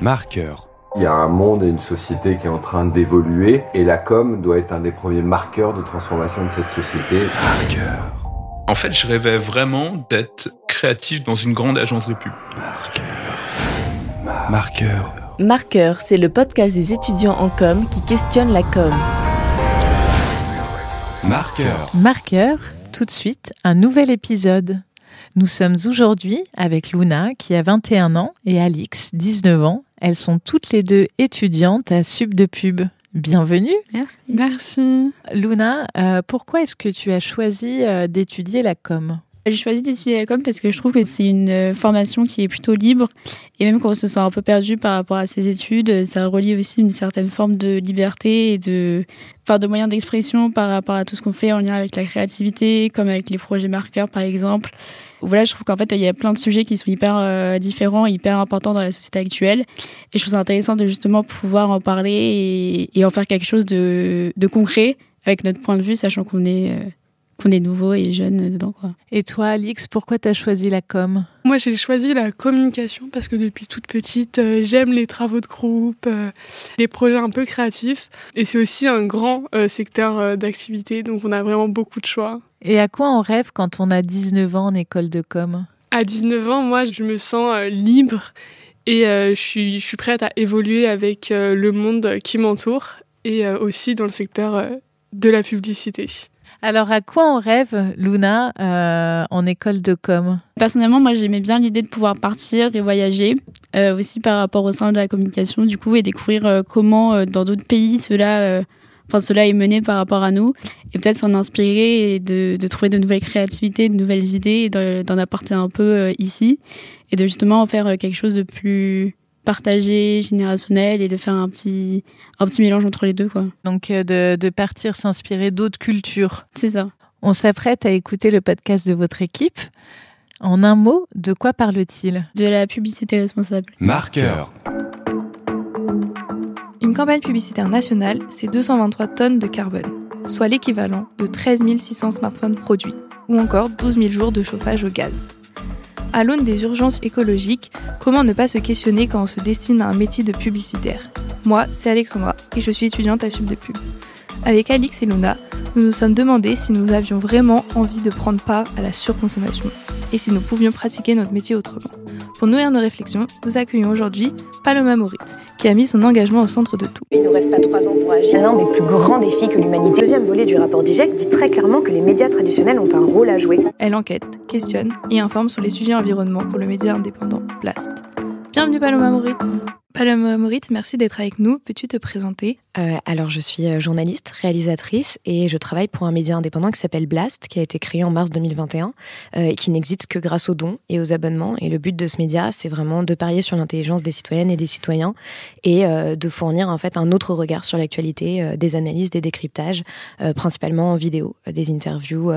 Marqueur. Il y a un monde et une société qui est en train d'évoluer et la com doit être un des premiers marqueurs de transformation de cette société. Marqueur. En fait, je rêvais vraiment d'être créatif dans une grande agence de pub. Marqueur. Marqueur. Marqueur, c'est le podcast des étudiants en com qui questionne la com. Marqueur. Marqueur, tout de suite, un nouvel épisode. Nous sommes aujourd'hui avec Luna qui a 21 ans et Alix, 19 ans. Elles sont toutes les deux étudiantes à Sub de Pub. Bienvenue. Merci. Merci. Luna, euh, pourquoi est-ce que tu as choisi euh, d'étudier la com? J'ai choisi d'étudier la com parce que je trouve que c'est une euh, formation qui est plutôt libre et même quand on se sent un peu perdu par rapport à ses études, ça relie aussi une certaine forme de liberté et de, enfin, de moyens d'expression par rapport à tout ce qu'on fait en lien avec la créativité, comme avec les projets marqueurs par exemple. Voilà, je trouve qu'en fait, il y a plein de sujets qui sont hyper euh, différents, hyper importants dans la société actuelle. Et je trouve ça intéressant de justement pouvoir en parler et, et en faire quelque chose de, de, concret avec notre point de vue, sachant qu'on est, euh, qu'on est nouveau et jeune dedans. Quoi. Et toi, Alix, pourquoi tu as choisi la com? Moi, j'ai choisi la communication parce que depuis toute petite, euh, j'aime les travaux de groupe, euh, les projets un peu créatifs. Et c'est aussi un grand euh, secteur d'activité, donc on a vraiment beaucoup de choix. Et à quoi on rêve quand on a 19 ans en école de com? À 19 ans, moi, je me sens libre et je, suis, je suis prête à évoluer avec le monde qui m'entoure et aussi dans le secteur de la publicité. Alors, à quoi on rêve, Luna, euh, en école de com? Personnellement, moi, j'aimais bien l'idée de pouvoir partir et voyager, euh, aussi par rapport au sein de la communication, du coup, et découvrir euh, comment, dans d'autres pays, cela, enfin, cela est mené par rapport à nous, et peut-être s'en inspirer et de, de, trouver de nouvelles créativités, de nouvelles idées, et d'en apporter un peu ici, et de justement en faire quelque chose de plus partagé, générationnel et de faire un petit, un petit mélange entre les deux. Quoi. Donc de, de partir s'inspirer d'autres cultures. C'est ça. On s'apprête à écouter le podcast de votre équipe. En un mot, de quoi parle-t-il? De la publicité responsable. Marqueur. Une campagne publicitaire nationale, c'est 223 tonnes de carbone, soit l'équivalent de 13 600 smartphones produits, ou encore 12 000 jours de chauffage au gaz. À l'aune des urgences écologiques, comment ne pas se questionner quand on se destine à un métier de publicitaire? Moi, c'est Alexandra et je suis étudiante à Sub de Pub. Avec Alix et Luna, nous nous sommes demandé si nous avions vraiment envie de prendre part à la surconsommation et si nous pouvions pratiquer notre métier autrement. Pour nourrir nos réflexions, nous accueillons aujourd'hui Paloma Moritz, qui a mis son engagement au centre de tout. Il ne reste pas trois ans pour agir. L'un des plus grands défis que l'humanité. Le deuxième volet du rapport d'IGEC dit très clairement que les médias traditionnels ont un rôle à jouer. Elle enquête, questionne et informe sur les sujets environnement pour le média indépendant Blast. Bienvenue Paloma Moritz. Paloma Moritz, merci d'être avec nous. Peux-tu te présenter? Euh, Alors, je suis journaliste, réalisatrice et je travaille pour un média indépendant qui s'appelle Blast, qui a été créé en mars 2021 euh, et qui n'existe que grâce aux dons et aux abonnements. Et le but de ce média, c'est vraiment de parier sur l'intelligence des citoyennes et des citoyens et euh, de fournir en fait un autre regard sur l'actualité, euh, des analyses, des décryptages, euh, principalement en vidéo, des interviews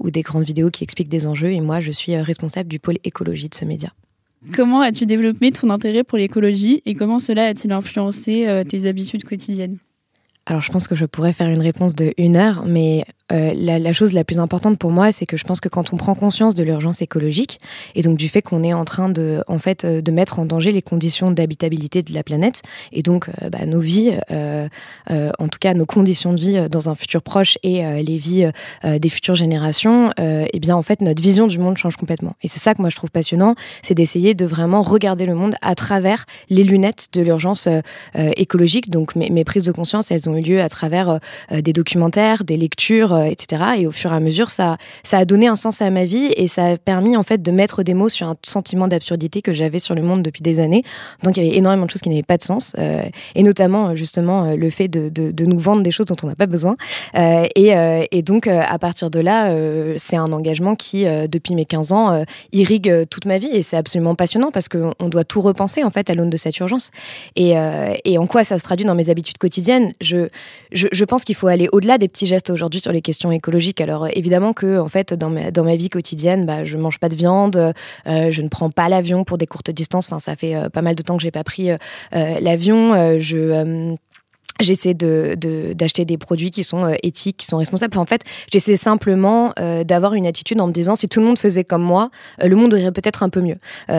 ou des grandes vidéos qui expliquent des enjeux. Et moi, je suis responsable du pôle écologie de ce média. Comment as-tu développé ton intérêt pour l'écologie et comment cela a-t-il influencé euh, tes habitudes quotidiennes? Alors je pense que je pourrais faire une réponse de une heure, mais euh, la, chose la plus importante pour moi, c'est que je pense que quand on prend conscience de l'urgence écologique et donc du fait qu'on est en train de, en fait, de mettre en danger les conditions d'habitabilité de la planète et donc euh, bah, nos vies, euh, en tout cas nos conditions de vie dans un futur proche et les vies des futures générations, et bien en fait notre vision du monde change complètement. Et c'est ça que moi je trouve passionnant, c'est d'essayer de vraiment regarder le monde à travers les lunettes de l'urgence écologique. Donc mes, prises de conscience, elles ont eu lieu à travers euh, des documentaires, des lectures, euh, etc. Et au fur et à mesure, ça, ça a donné un sens à ma vie et ça a permis en fait de mettre des mots sur un sentiment d'absurdité que j'avais sur le monde depuis des années. Donc il y avait énormément de choses qui n'avaient pas de sens euh, et notamment justement le fait de, de, de, nous vendre des choses dont on n'a pas besoin. et, et donc à partir de là, c'est un engagement qui depuis mes 15 ans irrigue toute ma vie et c'est absolument passionnant parce qu'on doit tout repenser en fait à l'aune de cette urgence. Et, et en quoi ça se traduit dans mes habitudes quotidiennes? Je je, je, pense qu'il faut aller au-delà des petits gestes aujourd'hui sur les questions écologiques. Alors évidemment que en fait dans ma, vie quotidienne, bah, je mange pas de viande, euh, je ne prends pas l'avion pour des courtes distances. Enfin, ça fait euh, pas mal de temps que j'ai pas pris euh, l'avion. je J'essaie de, de- d'acheter des produits qui sont euh, éthiques, qui sont responsables. En fait, j'essaie simplement euh, d'avoir une attitude en me disant si tout le monde faisait comme moi, euh, le monde irait peut-être un peu mieux.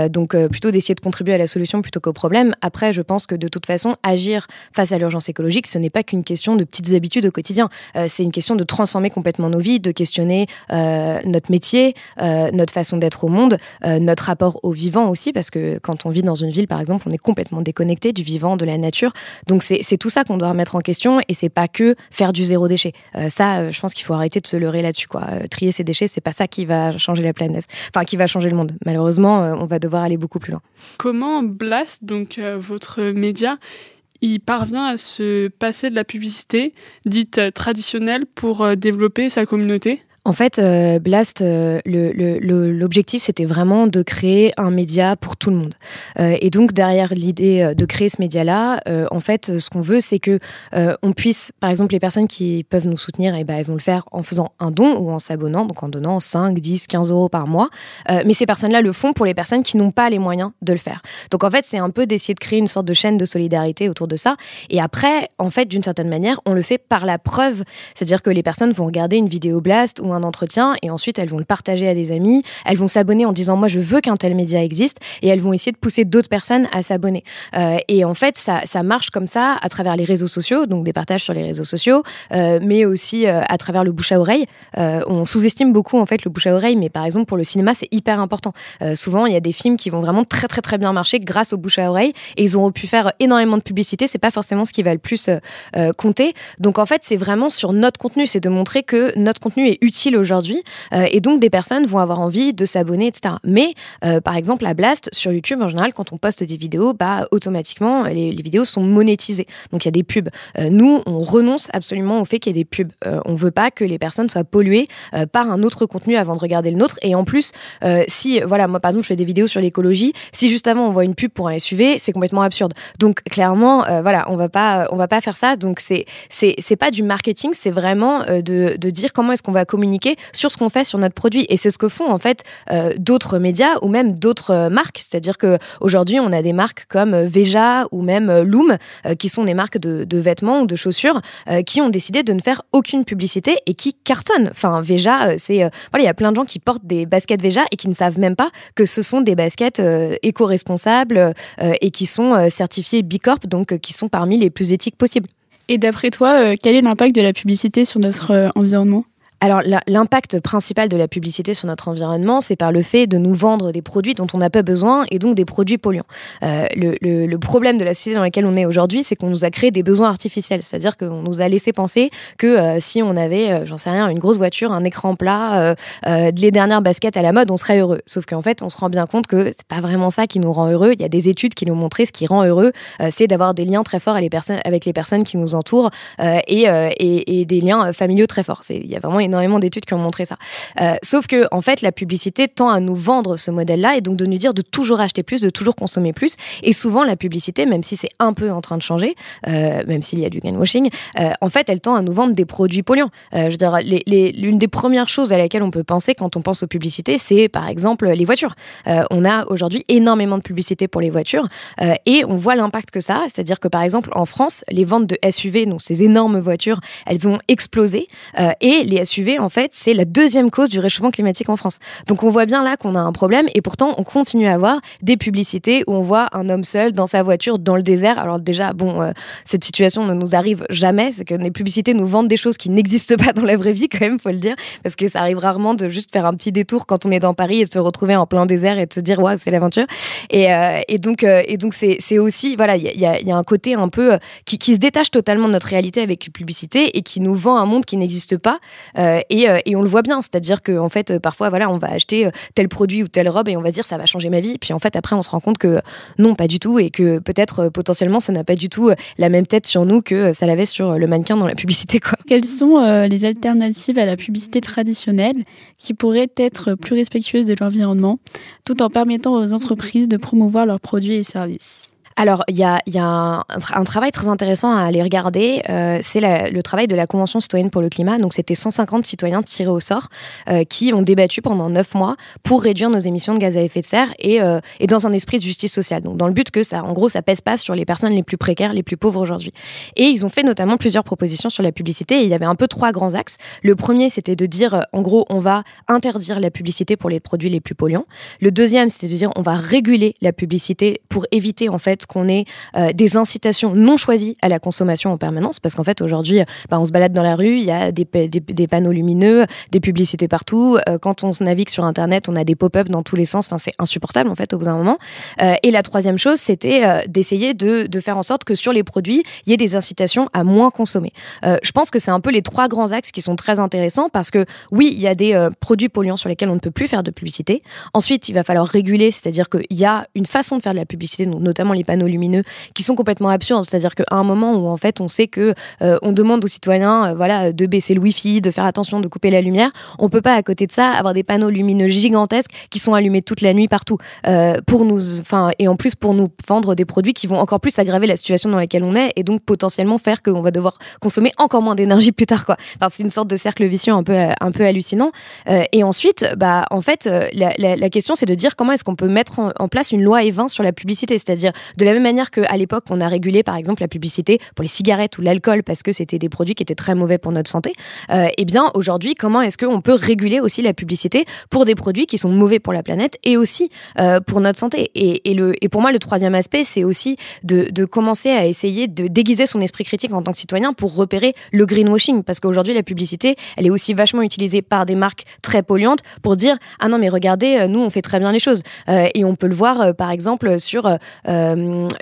Donc, plutôt d'essayer de contribuer à la solution plutôt qu'au problème. Après, je pense que de toute façon, agir face à l'urgence écologique, ce n'est pas qu'une question de petites habitudes au quotidien. C'est une question de transformer complètement nos vies, de questionner notre métier, notre façon d'être au monde, notre rapport au vivant aussi, parce que quand on vit dans une ville, par exemple, on est complètement déconnecté du vivant, de la nature. Donc c'est tout ça qu'on doit remettre en question et c'est pas que faire du zéro déchet. Euh, ça, euh, je pense qu'il faut arrêter de se leurrer là-dessus. Quoi. Euh, trier ses déchets, c'est pas ça qui va changer la planète, enfin qui va changer le monde. Malheureusement, on va devoir aller beaucoup plus loin. Comment Blast, donc votre média, il parvient à se passer de la publicité dite traditionnelle pour développer sa communauté? En fait, euh, Blast, euh, l'objectif, c'était vraiment de créer un média pour tout le monde. Euh, et donc, derrière l'idée de créer ce média-là, en fait, ce qu'on veut, c'est que on puisse, par exemple, les personnes qui peuvent nous soutenir, et ben, elles vont le faire en faisant un don ou en s'abonnant, donc en donnant 5, 10, 15 euros par mois. Mais ces personnes-là le font pour les personnes qui n'ont pas les moyens de le faire. Donc, en fait, c'est un peu d'essayer de créer une sorte de chaîne de solidarité autour de ça. Et après, en fait, d'une certaine manière, on le fait par la preuve. C'est-à-dire que les personnes vont regarder une vidéo Blast ou un entretien et ensuite elles vont le partager à des amis. Elles vont s'abonner en disant moi je veux qu'un tel média existe et elles vont essayer de pousser d'autres personnes à s'abonner. Euh, et en fait, ça, ça marche comme ça à travers les réseaux sociaux, donc des partages sur les réseaux sociaux, euh, mais aussi euh, à travers le bouche à oreille. On sous-estime beaucoup en fait le bouche à oreille, mais par exemple pour le cinéma c'est hyper important. Souvent il y a des films qui vont vraiment très très très bien marcher grâce au bouche à oreille et ils auront pu faire énormément de publicité. C'est pas forcément ce qui va le plus compter. Donc en fait c'est vraiment sur notre contenu, c'est de montrer que notre contenu est utile aujourd'hui euh, et donc des personnes vont avoir envie de s'abonner, etc. Mais euh, par exemple à Blast sur YouTube en général quand on poste des vidéos, bah automatiquement les, vidéos sont monétisées. Donc il y a des pubs. Euh, nous on renonce absolument au fait qu'il y ait des pubs. On veut pas que les personnes soient polluées par un autre contenu avant de regarder le nôtre. Et en plus, si voilà moi par exemple je fais des vidéos sur l'écologie, si juste avant on voit une pub pour un SUV, c'est complètement absurde. Donc clairement, voilà, on va pas, on va pas faire ça. Donc c'est c'est pas du marketing, c'est vraiment de dire comment est-ce qu'on va communiquer sur ce qu'on fait sur notre produit. Et c'est ce que font en fait euh, d'autres médias ou même d'autres euh, marques. C'est-à-dire que aujourd'hui on a des marques comme euh, Veja ou même Loom qui sont des marques de, vêtements ou de chaussures qui ont décidé de ne faire aucune publicité et qui cartonnent. Enfin Veja, c'est voilà, il y a plein de gens qui portent des baskets Veja et qui ne savent même pas que ce sont des baskets éco-responsables et qui sont certifiées Bicorp, donc qui sont parmi les plus éthiques possibles. Et d'après toi, quel est l'impact de la publicité sur notre environnement? Alors, l'impact principal de la publicité sur notre environnement, c'est par le fait de nous vendre des produits dont on n'a pas besoin et donc des produits polluants. Euh, le, problème de la société dans laquelle on est aujourd'hui, c'est qu'on nous a créé des besoins artificiels. C'est-à-dire qu'on nous a laissé penser que euh, si on avait, euh, j'en sais rien, une grosse voiture, un écran plat, les dernières baskets à la mode, on serait heureux. Sauf qu'en fait, on se rend bien compte que c'est pas vraiment ça qui nous rend heureux. Il y a des études qui nous montrent ce qui rend heureux, c'est d'avoir des liens très forts avec les personnes, qui nous entourent et, et, des liens familiaux très forts. Il y a vraiment énormément d'études qui ont montré ça. Euh, sauf que, en fait, la publicité tend à nous vendre ce modèle-là et donc de nous dire de toujours acheter plus, de toujours consommer plus. Et souvent, la publicité, même si c'est un peu en train de changer, euh, même s'il y a du greenwashing, euh, en fait, elle tend à nous vendre des produits polluants. Euh, je veux dire, l'une des premières choses à laquelle on peut penser quand on pense aux publicités, c'est par exemple les voitures. On a aujourd'hui énormément de publicité pour les voitures et on voit l'impact que ça a. C'est-à-dire que par exemple en France, les ventes de SUV, donc ces énormes voitures, elles ont explosé et les SUV en fait c'est la deuxième cause du réchauffement climatique en France. Donc on voit bien là qu'on a un problème et pourtant on continue à avoir des publicités où on voit un homme seul dans sa voiture dans le désert. Alors déjà bon, euh, cette situation ne nous arrive jamais, c'est que les publicités nous vendent des choses qui n'existent pas dans la vraie vie quand même, faut le dire, parce que ça arrive rarement de juste faire un petit détour quand on est dans Paris et de se retrouver en plein désert et de se dire waouh c'est l'aventure. Et, euh, donc euh, c'est aussi voilà il y a, un côté un peu qui, qui se détache totalement de notre réalité avec les publicités et qui nous vend un monde qui n'existe pas euh, et, euh, et on le voit bien c'est-à-dire que en fait euh, parfois voilà on va acheter tel produit ou telle robe et on va se dire ça va changer ma vie puis en fait après on se rend compte que non pas du tout et que peut-être potentiellement ça n'a pas du tout la même tête sur nous que ça l'avait sur le mannequin dans la publicité. Quelles sont les alternatives à la publicité traditionnelle qui pourraient être plus respectueuses de l'environnement, tout en permettant aux entreprises de promouvoir leurs produits et services? Alors, il y a, y a un, un, travail très intéressant à aller regarder. Euh, c'est le travail de la Convention citoyenne pour le climat. Donc, c'était 150 citoyens tirés au sort euh, qui ont débattu pendant neuf mois pour réduire nos émissions de gaz à effet de serre et, euh, et dans un esprit de justice sociale. Donc, dans le but que ça, en gros, ça pèse pas sur les personnes les plus précaires, les plus pauvres aujourd'hui. Et ils ont fait notamment plusieurs propositions sur la publicité. Il y avait un peu trois grands axes. Le premier, c'était de dire, euh, en gros, on va interdire la publicité pour les produits les plus polluants. Le deuxième, c'était de dire, on va réguler la publicité pour éviter en fait qu'on ait euh, des incitations non choisies à la consommation en permanence, parce qu'en fait aujourd'hui, bah, on se balade dans la rue, il y a des, panneaux lumineux, des publicités partout. Euh, quand on navigue sur Internet, on a des pop-up dans tous les sens. Enfin, c'est insupportable en fait au bout d'un moment. Euh, et la troisième chose, c'était d'essayer de, de, faire en sorte que sur les produits, il y ait des incitations à moins consommer. je pense que c'est un peu les trois grands axes qui sont très intéressants parce que oui, il y a des produits polluants sur lesquels on ne peut plus faire de publicité. Ensuite, il va falloir réguler, c'est-à-dire qu'il y a une façon de faire de la publicité, notamment les panneaux lumineux, qui sont complètement absurdes. C'est-à-dire qu'à un moment où en fait on sait que euh, on demande aux citoyens, euh, voilà, de baisser le wifi, de faire attention, de couper la lumière, on peut pas à côté de ça avoir des panneaux lumineux gigantesques qui sont allumés toute la nuit partout euh, pour nous, enfin et en plus pour nous vendre des produits qui vont encore plus aggraver la situation dans laquelle on est et donc potentiellement faire qu'on va devoir consommer encore moins d'énergie plus tard quoi. Enfin, c'est une sorte de cercle vicieux un peu un peu hallucinant. et ensuite, bah en fait la, la, la question c'est de dire comment est-ce qu'on peut mettre en, en place une loi E20 sur la publicité, c'est-à-dire de la même manière qu'à l'époque, on a régulé par exemple la publicité pour les cigarettes ou l'alcool parce que c'était des produits qui étaient très mauvais pour notre santé. Euh, eh bien, aujourd'hui, comment est-ce qu'on peut réguler aussi la publicité pour des produits qui sont mauvais pour la planète et aussi euh, pour notre santé? Et, le, et pour moi, le troisième aspect, c'est aussi de, de commencer à essayer de déguiser son esprit critique en tant que citoyen pour repérer le greenwashing parce qu'aujourd'hui, la publicité, elle est aussi vachement utilisée par des marques très polluantes pour dire ah non mais regardez, euh, nous on fait très bien les choses et on peut le voir par exemple sur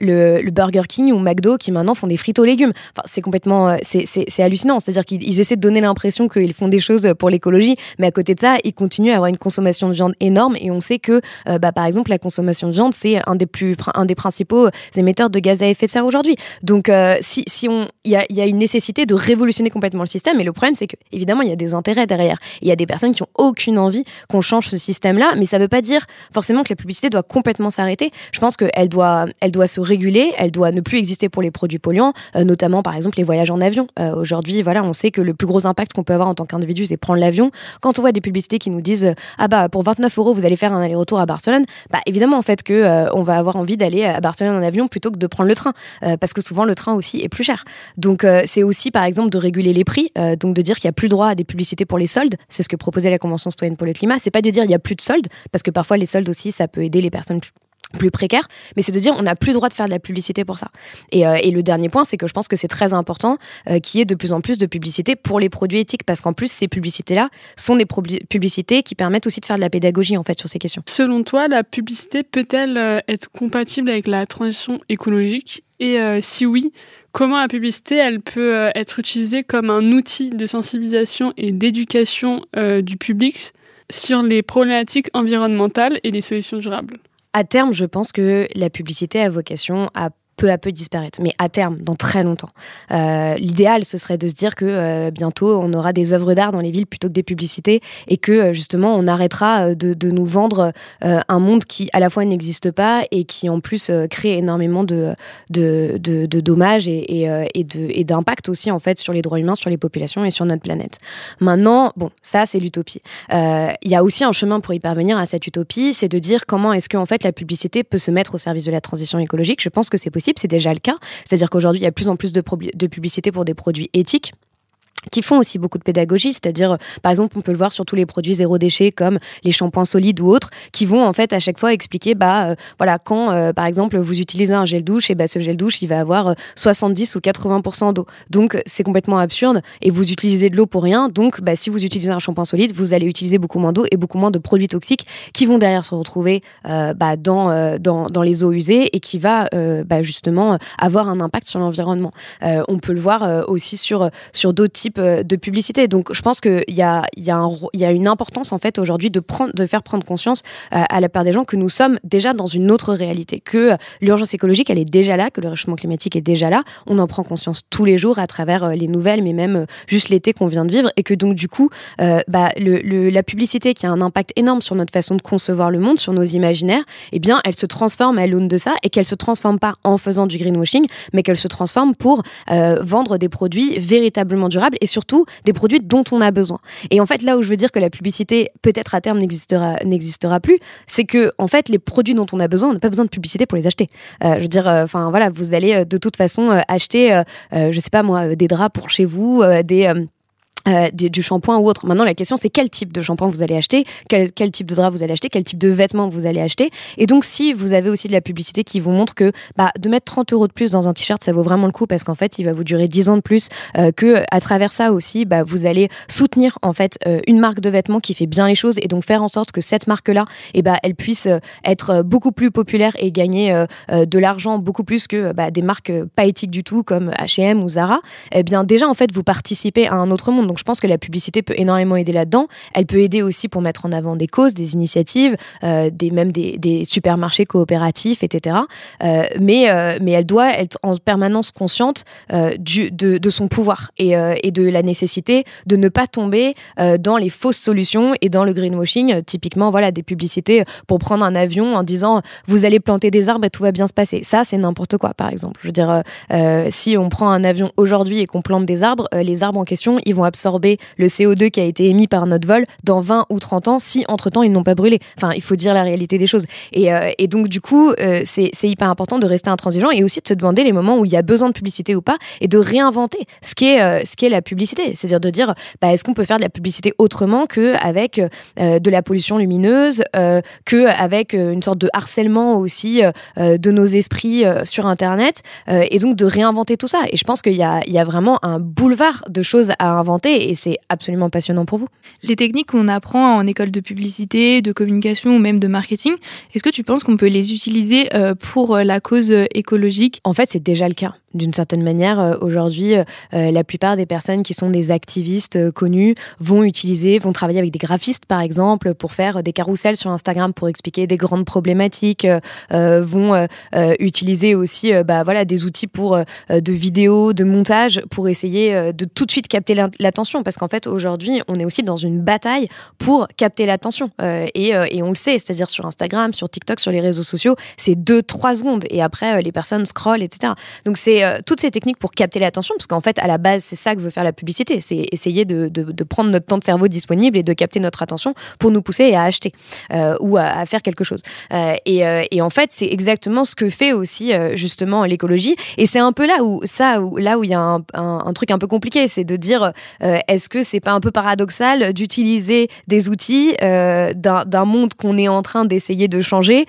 le, Burger King ou McDo qui maintenant font des frites aux légumes. Enfin, c'est complètement, euh, c'est hallucinant. C'est-à-dire qu'ils essaient de donner l'impression qu'ils font des choses pour l'écologie, mais à côté de ça, ils continuent à avoir une consommation de viande énorme. Et on sait que, euh, bah, par exemple, la consommation de viande, c'est un des plus, un des principaux émetteurs de gaz à effet de serre aujourd'hui. Donc, euh, si, si on, il y a, y a, une nécessité de révolutionner complètement le système. Et le problème, c'est que évidemment, il y a des intérêts derrière. Il y a des personnes qui ont aucune envie qu'on change ce système-là, mais ça veut pas dire forcément que la publicité doit complètement s'arrêter. Je pense qu'elle doit, elle doit se réguler, elle doit ne plus exister pour les produits polluants, euh, notamment par exemple les voyages en avion. Euh, aujourd'hui, voilà, on sait que le plus gros impact qu'on peut avoir en tant qu'individu, c'est prendre l'avion. Quand on voit des publicités qui nous disent ah bah pour 29 euros vous allez faire un aller-retour à Barcelone, bah évidemment en fait que euh, on va avoir envie d'aller à Barcelone en avion plutôt que de prendre le train, parce que souvent le train aussi est plus cher. Donc c'est aussi par exemple de réguler les prix, donc de dire qu'il n'y a plus droit à des publicités pour les soldes. C'est ce que proposait la Convention citoyenne pour le climat. C'est pas de dire il y a plus de soldes, parce que parfois les soldes aussi ça peut aider les personnes plus plus précaire, mais c'est de dire on n'a plus le droit de faire de la publicité pour ça. Et, euh, et le dernier point, c'est que je pense que c'est très important euh, qu'il y ait de plus en plus de publicité pour les produits éthiques, parce qu'en plus, ces publicités-là sont des publicités qui permettent aussi de faire de la pédagogie en fait sur ces questions. Selon toi, la publicité peut-elle euh, être compatible avec la transition écologique? Et si oui, comment la publicité elle peut être utilisée comme un outil de sensibilisation et d'éducation du public sur les problématiques environnementales et les solutions durables? À terme, je pense que la publicité a vocation à peu à peu disparaître, mais à terme, dans très longtemps. Euh, L'idéal, ce serait de se dire que euh, bientôt, on aura des œuvres d'art dans les villes plutôt que des publicités et que euh, justement, on arrêtera de, de nous vendre un monde qui, à la fois, n'existe pas et qui, en plus, crée énormément de, de, de, de dommages et, et, et d'impact aussi, en fait, sur les droits humains, sur les populations et sur notre planète. Maintenant, bon, ça, c'est l'utopie. Il y a aussi un chemin pour y parvenir à cette utopie, c'est de dire comment est-ce que, en fait, la publicité peut se mettre au service de la transition écologique. Je pense que c'est possible c'est déjà le cas. C'est-à-dire qu'aujourd'hui, il y a plus en plus de, de publicité pour des produits éthiques qui font aussi beaucoup de pédagogie, c'est-à-dire par exemple on peut le voir sur tous les produits zéro déchet comme les shampoings solides ou autres qui vont en fait à chaque fois expliquer bah euh, voilà quand euh, par exemple vous utilisez un gel douche et bah ce gel douche il va avoir 70 euh, ou 80 d'eau. Donc c'est complètement absurde et vous utilisez de l'eau pour rien. Donc bah, si vous utilisez un shampoing solide, vous allez utiliser beaucoup moins d'eau et beaucoup moins de produits toxiques qui vont derrière se retrouver bah, dans, dans, dans les eaux usées et qui va bah, justement avoir un impact sur l'environnement. on peut le voir aussi sur sur d'autres types type de publicité. Donc je pense qu'il y a, une importance en fait aujourd'hui de, faire prendre conscience à la part des gens que nous sommes déjà dans une autre réalité, que l'urgence écologique elle est déjà là, que le réchauffement climatique est déjà là. On en prend conscience tous les jours à travers les nouvelles, mais même juste l'été qu'on vient de vivre, et que donc du coup, bah, la publicité qui a un impact énorme sur notre façon de concevoir le monde, sur nos imaginaires, eh bien, elle se transforme à l'aune de ça et qu'elle se transforme pas en faisant du greenwashing, mais qu'elle se transforme pour euh, vendre des produits véritablement durables surtout des produits dont on a besoin. Et en fait, là où je veux dire que la publicité peut-être à terme n'existera n'existera plus, c'est que en fait, les produits dont on a besoin, on n'a pas besoin de publicité pour les acheter. Euh, je veux dire, euh, enfin voilà, vous allez de toute façon acheter, je sais pas moi, des draps pour chez vous, des euh, du, shampoing ou autre. Maintenant, la question, c'est quel type de shampoing vous allez acheter, quel, quel, type de drap vous allez acheter, quel type de vêtements vous allez acheter. Et donc, si vous avez aussi de la publicité qui vous montre que bah, de mettre 30 euros de plus dans un t-shirt, ça vaut vraiment le coup parce qu'en fait, il va vous durer 10 ans de plus, euh, que à travers ça aussi, bah, vous allez soutenir en fait euh, une marque de vêtements qui fait bien les choses et donc faire en sorte que cette marque-là, et eh bah, elle puisse euh, être beaucoup plus populaire et gagner de l'argent beaucoup plus que bah, des marques pas éthiques du tout comme H&M ou Zara. Eh bien, déjà, en fait, vous participez à un autre monde. Je pense que la publicité peut énormément aider là-dedans. Elle peut aider aussi pour mettre en avant des causes, des initiatives, euh, des, même des, supermarchés coopératifs, etc. Euh, mais, euh, mais elle doit être en permanence consciente du, de, son pouvoir et, et, de la nécessité de ne pas tomber dans les fausses solutions et dans le greenwashing. Typiquement, voilà, des publicités pour prendre un avion en disant vous allez planter des arbres et tout va bien se passer. Ça, c'est n'importe quoi, par exemple. Je veux dire, si on prend un avion aujourd'hui et qu'on plante des arbres, les arbres en question, ils vont le CO2 qui a été émis par notre vol dans 20 ou 30 ans si entre-temps ils n'ont pas brûlé. Enfin, il faut dire la réalité des choses. Et, euh, et donc du coup, euh, c'est hyper important de rester intransigeant et aussi de se demander les moments où il y a besoin de publicité ou pas et de réinventer ce qui est, euh, ce la publicité. C'est-à-dire de dire, bah, est-ce qu'on peut faire de la publicité autrement qu'avec de la pollution lumineuse, qu'avec une sorte de harcèlement aussi de nos esprits sur Internet et donc de réinventer tout ça. Et je pense qu'il y y a vraiment un boulevard de choses à inventer et c'est absolument passionnant pour vous. Les techniques qu'on apprend en école de publicité, de communication ou même de marketing, est-ce que tu penses qu'on peut les utiliser euh, pour euh, la cause euh, écologique? En fait, c'est déjà le cas d'une certaine manière, aujourd'hui, la plupart des personnes qui sont des activistes connus vont utiliser, vont travailler avec des graphistes, par exemple, pour faire des carousels sur Instagram pour expliquer des grandes problématiques, vont utiliser aussi bah, voilà, des outils pour de vidéos, de montage, pour essayer de tout de suite capter l'attention. Parce qu'en fait, aujourd'hui, on est aussi dans une bataille pour capter l'attention. et, et on le sait, c'est-à-dire sur Instagram, sur TikTok, sur les réseaux sociaux, c'est 2-3 secondes. Et après, les personnes scrollent, etc. Donc c'est euh, toutes ces techniques pour capter l'attention, parce qu'en fait, à la base, c'est ça que veut faire la publicité, c'est essayer de, prendre notre temps de cerveau disponible et de capter notre attention pour nous pousser à acheter euh, ou à, faire quelque chose. Euh, et, euh, en fait, c'est exactement ce que fait aussi euh, justement l'écologie. Et c'est un peu là où ça, où, là où il y a un, truc un peu compliqué, c'est de dire est-ce que c'est pas un peu paradoxal d'utiliser des outils d'un monde qu'on est en train d'essayer de changer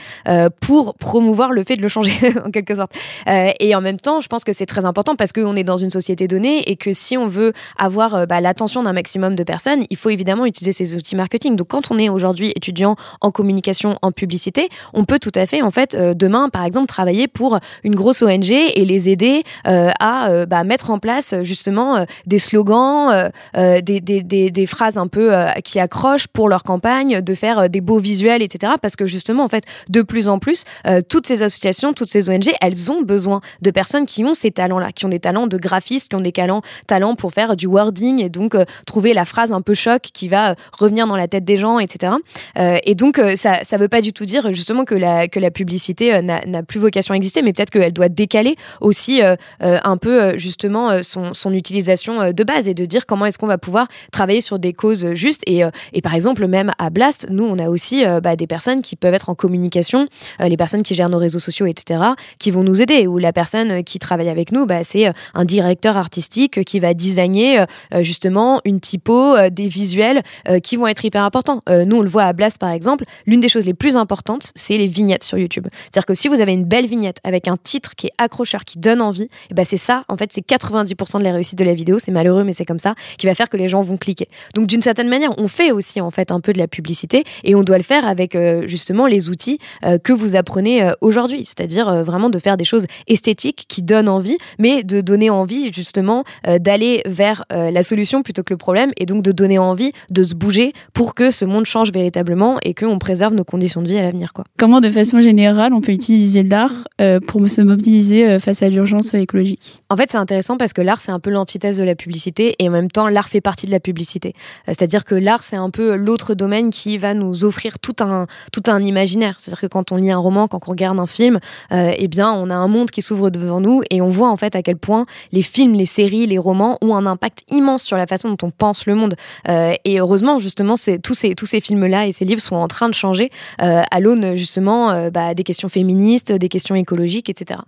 pour promouvoir le fait de le changer en quelque sorte? et en même temps, je pense que c'est très important parce qu'on est dans une société donnée et que si on veut avoir euh, bah, l'attention d'un maximum de personnes, il faut évidemment utiliser ces outils marketing. Donc quand on est aujourd'hui étudiant en communication, en publicité, on peut tout à fait en fait euh, demain par exemple travailler pour une grosse ONG et les aider euh, à euh, bah, mettre en place justement euh, des slogans, euh, des, des, phrases un peu qui accrochent pour leur campagne, de faire des beaux visuels, etc. Parce que justement en fait de plus en plus toutes ces associations, toutes ces ONG, elles ont besoin de personnes qui ont ces talents-là, qui ont des talents de graphiste, qui ont des talents, talents pour faire du wording et donc euh, trouver la phrase un peu choc qui va euh, revenir dans la tête des gens, etc. Euh, et donc ça ça veut pas du tout dire justement que la que la publicité n'a plus vocation à exister, mais peut-être qu'elle doit décaler aussi un peu justement son, son utilisation de base et de dire comment est-ce qu'on va pouvoir travailler sur des causes justes et, et par exemple même à Blast, nous on a aussi bah, des personnes qui peuvent être en communication, les personnes qui gèrent nos réseaux sociaux, etc. qui vont nous aider ou la personne qui travaille avec nous, bah, c'est euh, un directeur artistique qui va designer euh, euh, justement une typo, des visuels qui vont être hyper importants. nous, on le voit à Blast par exemple, l'une des choses les plus importantes, c'est les vignettes sur YouTube. C'est-à-dire que si vous avez une belle vignette avec un titre qui est accrocheur, qui donne envie, et eh ben c'est ça, en fait, c'est 90% de la réussite de la vidéo, c'est malheureux, mais c'est comme ça, qui va faire que les gens vont cliquer. Donc d'une certaine manière, on fait aussi en fait un peu de la publicité et on doit le faire avec justement les outils que vous apprenez aujourd'hui, c'est-à-dire vraiment de faire des choses esthétiques qui donnent donne envie, mais de donner envie justement euh, d'aller vers euh, la solution plutôt que le problème, et donc de donner envie de se bouger pour que ce monde change véritablement et qu'on préserve nos conditions de vie à l'avenir. Quoi. Comment, de façon générale, on peut utiliser l'art euh, pour se mobiliser euh, face à l'urgence écologique? En fait, c'est intéressant parce que l'art, c'est un peu l'antithèse de la publicité, et en même temps, l'art fait partie de la publicité. Euh, C'est-à-dire que l'art, c'est un peu l'autre domaine qui va nous offrir tout un, tout un imaginaire. C'est-à-dire que quand on lit un roman, quand on regarde un film, euh, eh bien, on a un monde qui s'ouvre devant nous et on voit en fait à quel point les films, les séries, les romans ont un impact immense sur la façon dont on pense le monde. Euh, et heureusement, justement, tous ces tous ces films-là et ces livres sont en train de changer euh, à l'aune justement bah, des questions féministes, des questions écologiques, etc.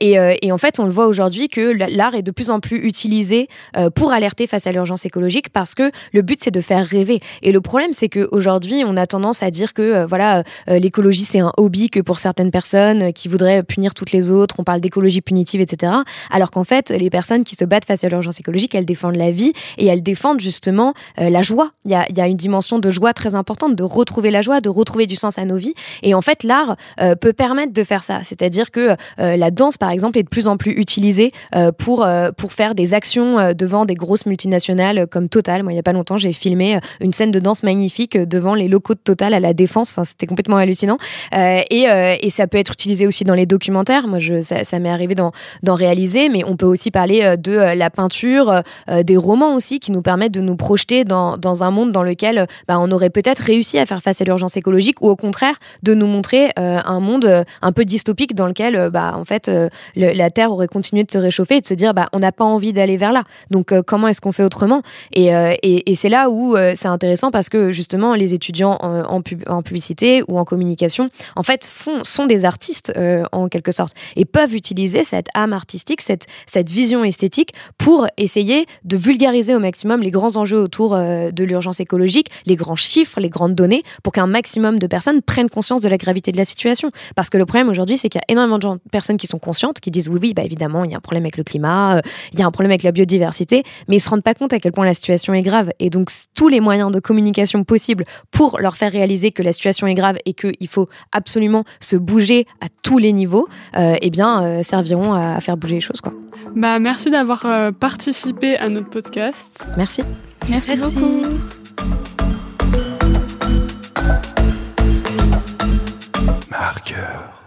Et, en fait, on le voit aujourd'hui que l'art est de plus en plus utilisé pour alerter face à l'urgence écologique parce que le but c'est de faire rêver. Et le problème c'est que aujourd'hui, on a tendance à dire que euh, voilà, euh, l'écologie c'est un hobby que pour certaines personnes euh, qui voudraient punir toutes les autres. On parle d'écologie punitive, etc. Alors qu'en fait, les personnes qui se battent face à l'urgence écologique, elles défendent la vie et elles défendent justement la joie. Il y a, y a une dimension de joie très importante, de retrouver la joie, de retrouver du sens à nos vies. Et en fait, l'art peut permettre de faire ça. C'est-à-dire que la danse, par exemple, est de plus en plus utilisée pour pour faire des actions devant des grosses multinationales euh, comme Total. Moi, il y a pas longtemps, j'ai filmé euh, une scène de danse magnifique euh, devant les locaux de Total à la Défense. C'était complètement hallucinant. Et, ça peut être utilisé aussi dans les documentaires. Moi, ça, m'est arrivé d'en réaliser, mais on peut aussi parler de la peinture, des romans aussi, qui nous permettent de nous projeter dans, dans un monde dans lequel bah, on aurait peut-être réussi à faire face à l'urgence écologique, ou au contraire de nous montrer un monde un peu dystopique dans lequel, bah, en fait, la Terre aurait continué de se réchauffer et de se dire, bah, on n'a pas envie d'aller vers là. Donc, comment est-ce qu'on fait autrement Et, euh, et, et c'est là où euh, c'est intéressant parce que justement, les étudiants en, pub- en publicité ou en communication, en fait, font, sont des artistes euh, en quelque sorte et peuvent utiliser cette âme artistique, cette, cette vision esthétique pour essayer de vulgariser au maximum les grands enjeux autour de l'urgence écologique, les grands chiffres, les grandes données, pour qu'un maximum de personnes prennent conscience de la gravité de la situation. Parce que le problème aujourd'hui, c'est qu'il y a énormément de gens, personnes qui sont conscientes, qui disent oui, oui, bah évidemment, il y a un problème avec le climat, il y a un problème avec la biodiversité, mais ils rendent pas compte à quel point la situation est grave. Et donc, tous les moyens de communication possibles pour leur faire réaliser que la situation est grave et qu'il faut absolument se bouger à tous les niveaux, euh, eh bien, euh, serviront à, à faire bouger les choses, quoi. Bah, merci d'avoir euh, participé à notre podcast. Merci. Merci, Merci. beaucoup. Marqueur.